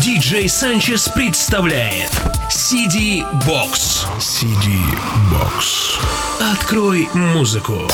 Диджей Санчес представляет CD Box. CD Box. Открой музыку.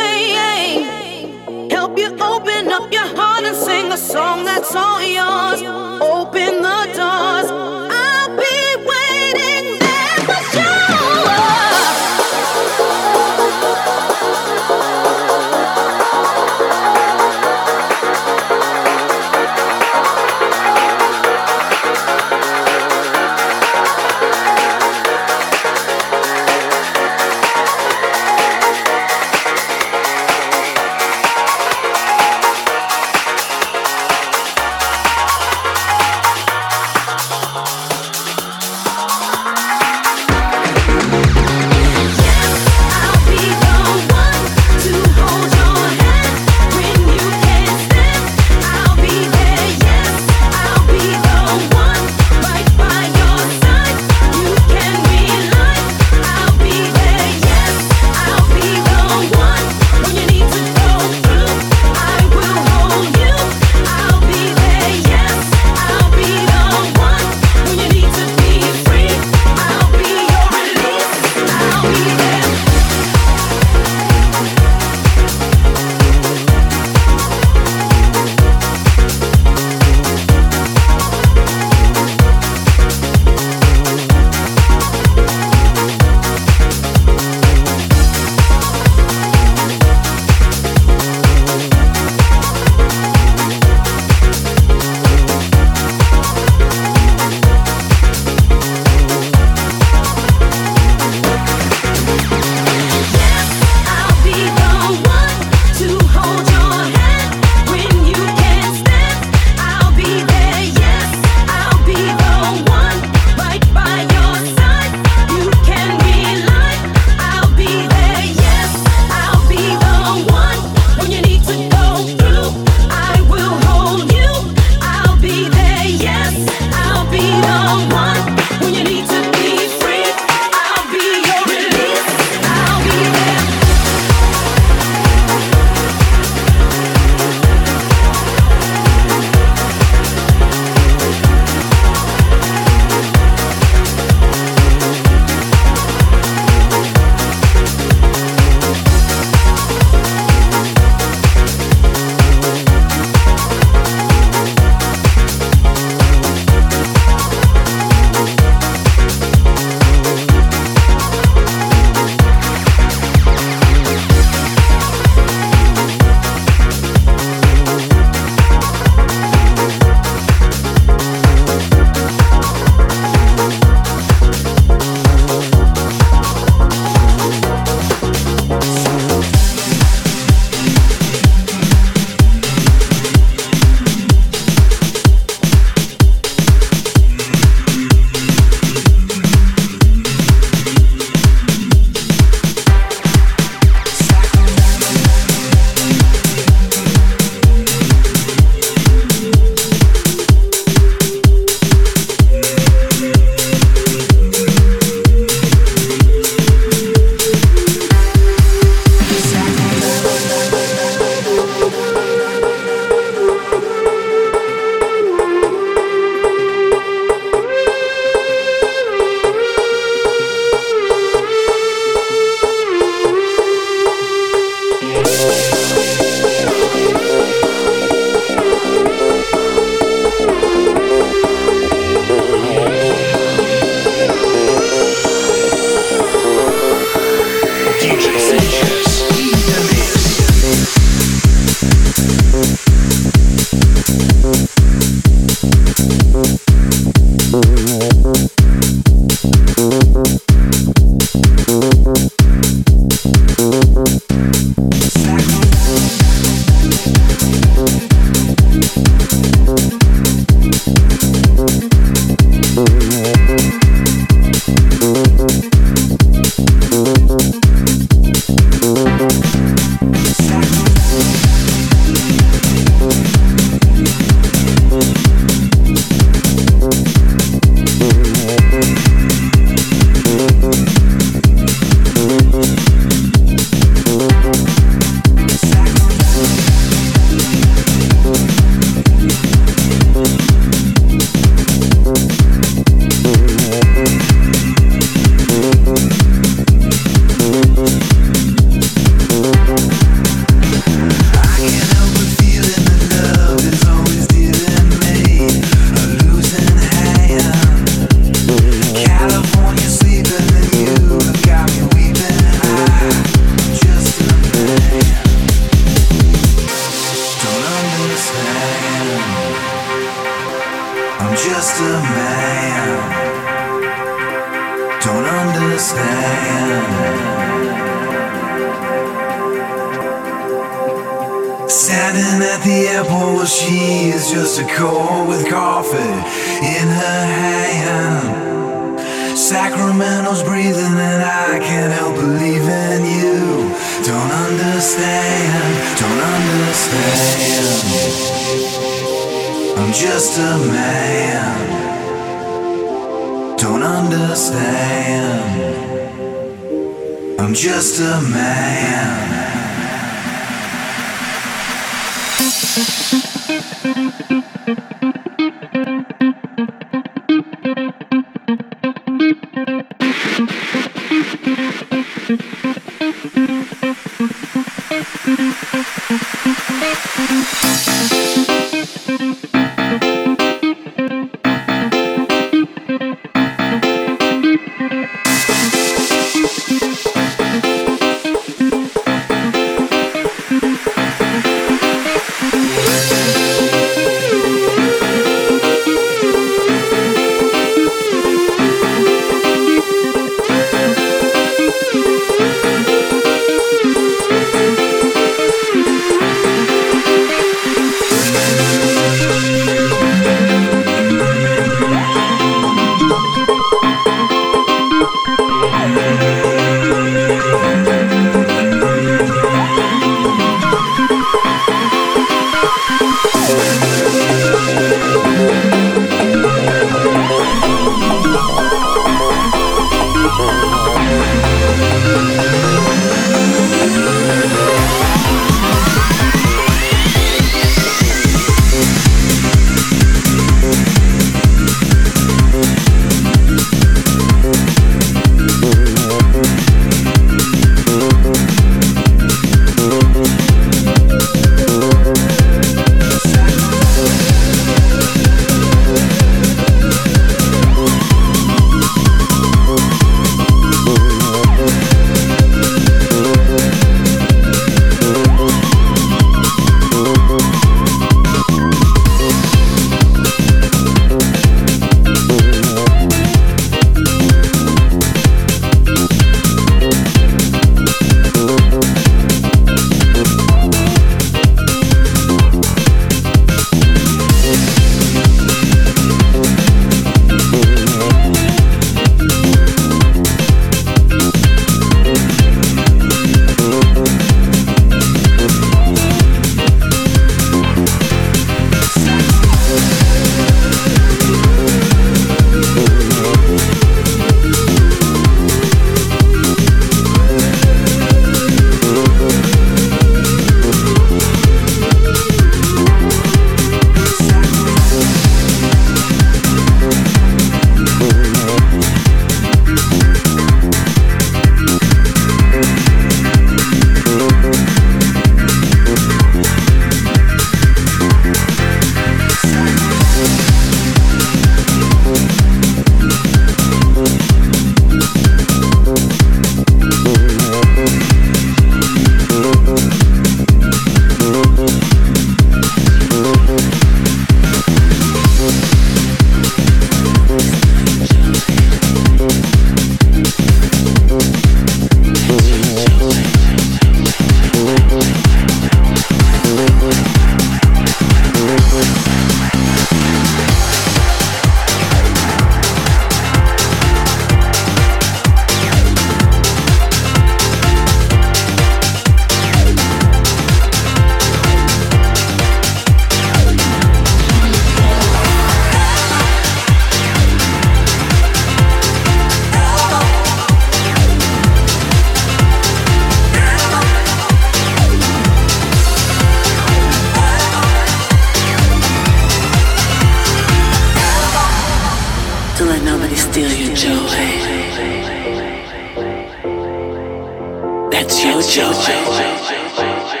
That's your joy.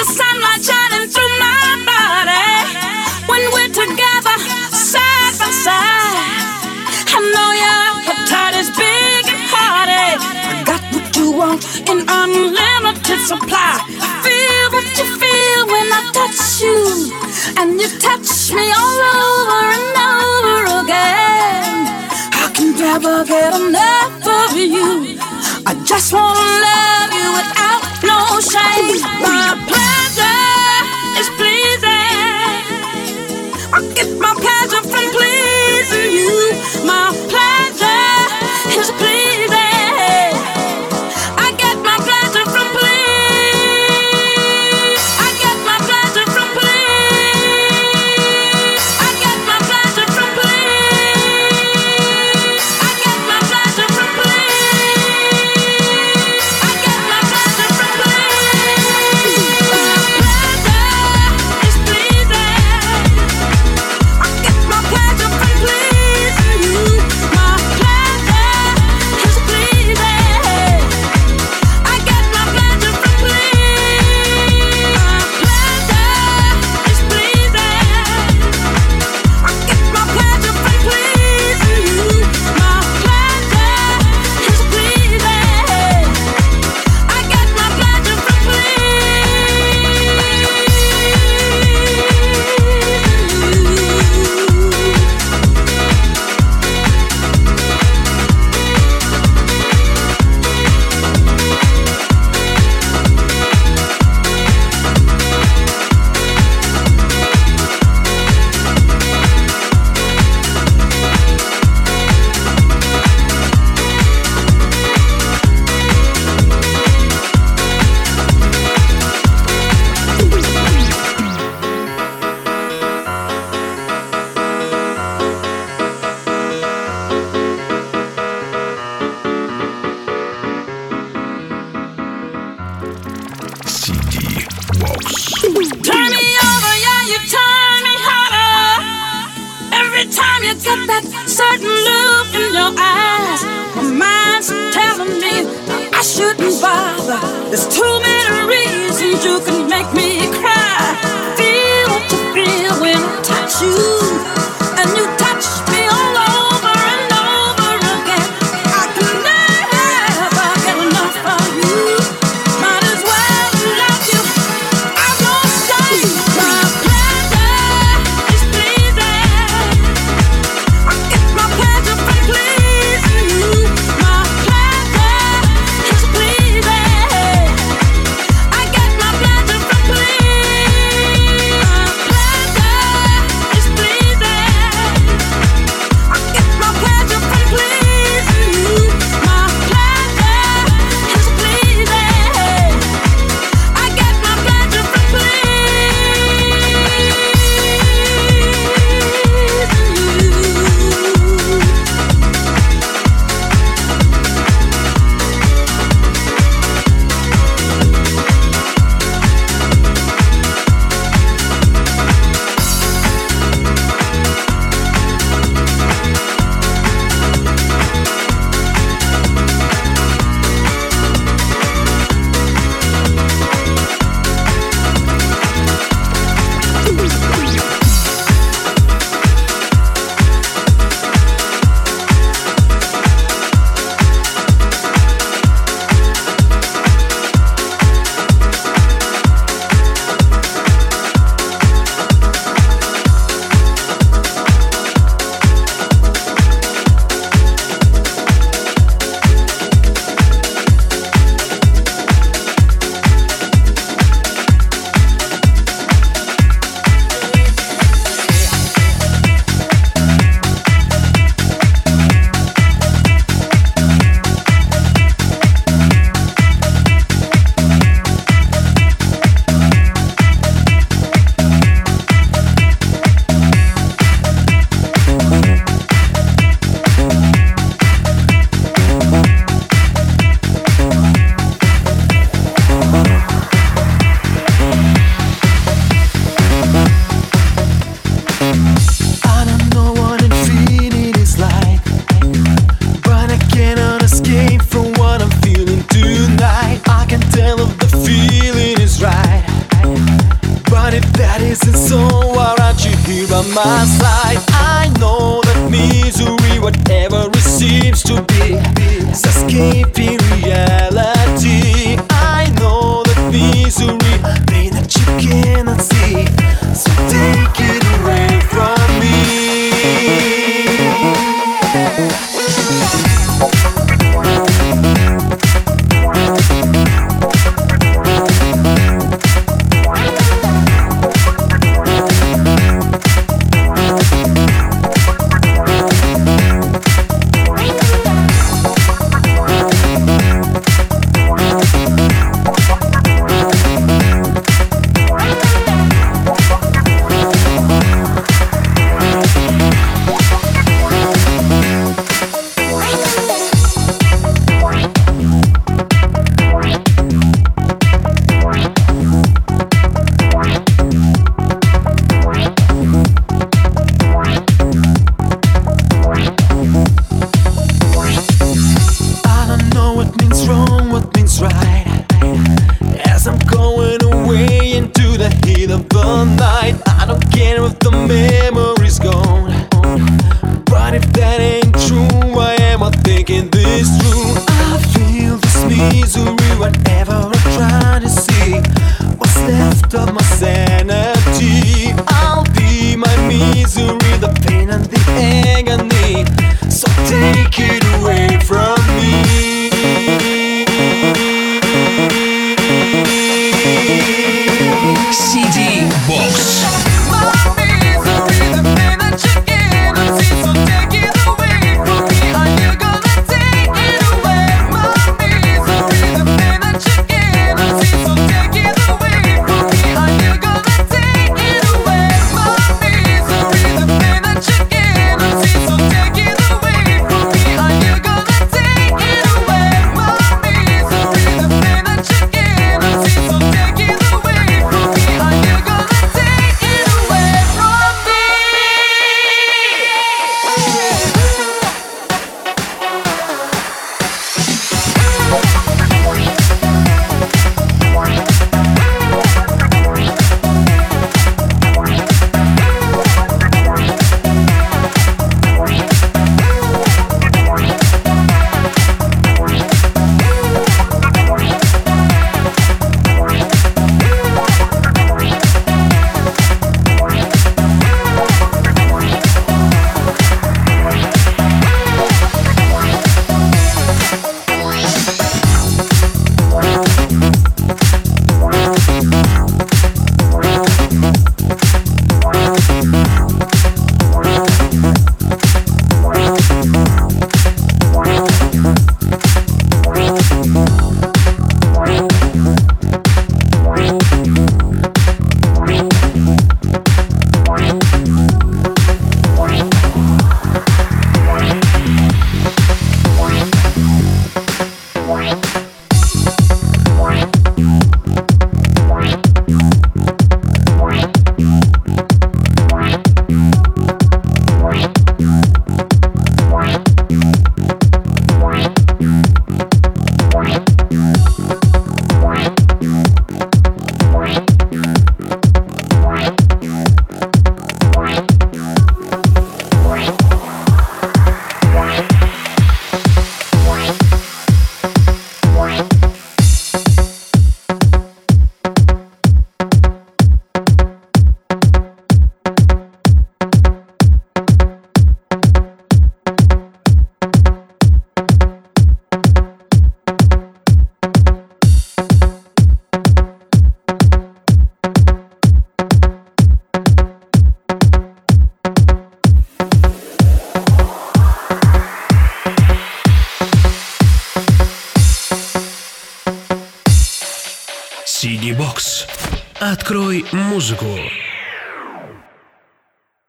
the sunlight shining through my body. When we're together, side by side, I know your appetite is big and hearty. I got what you want in unlimited supply. Feel what you feel when I touch you, and you touch me all over and over again. I can never get enough of you. I just wanna love you without no shame. My plan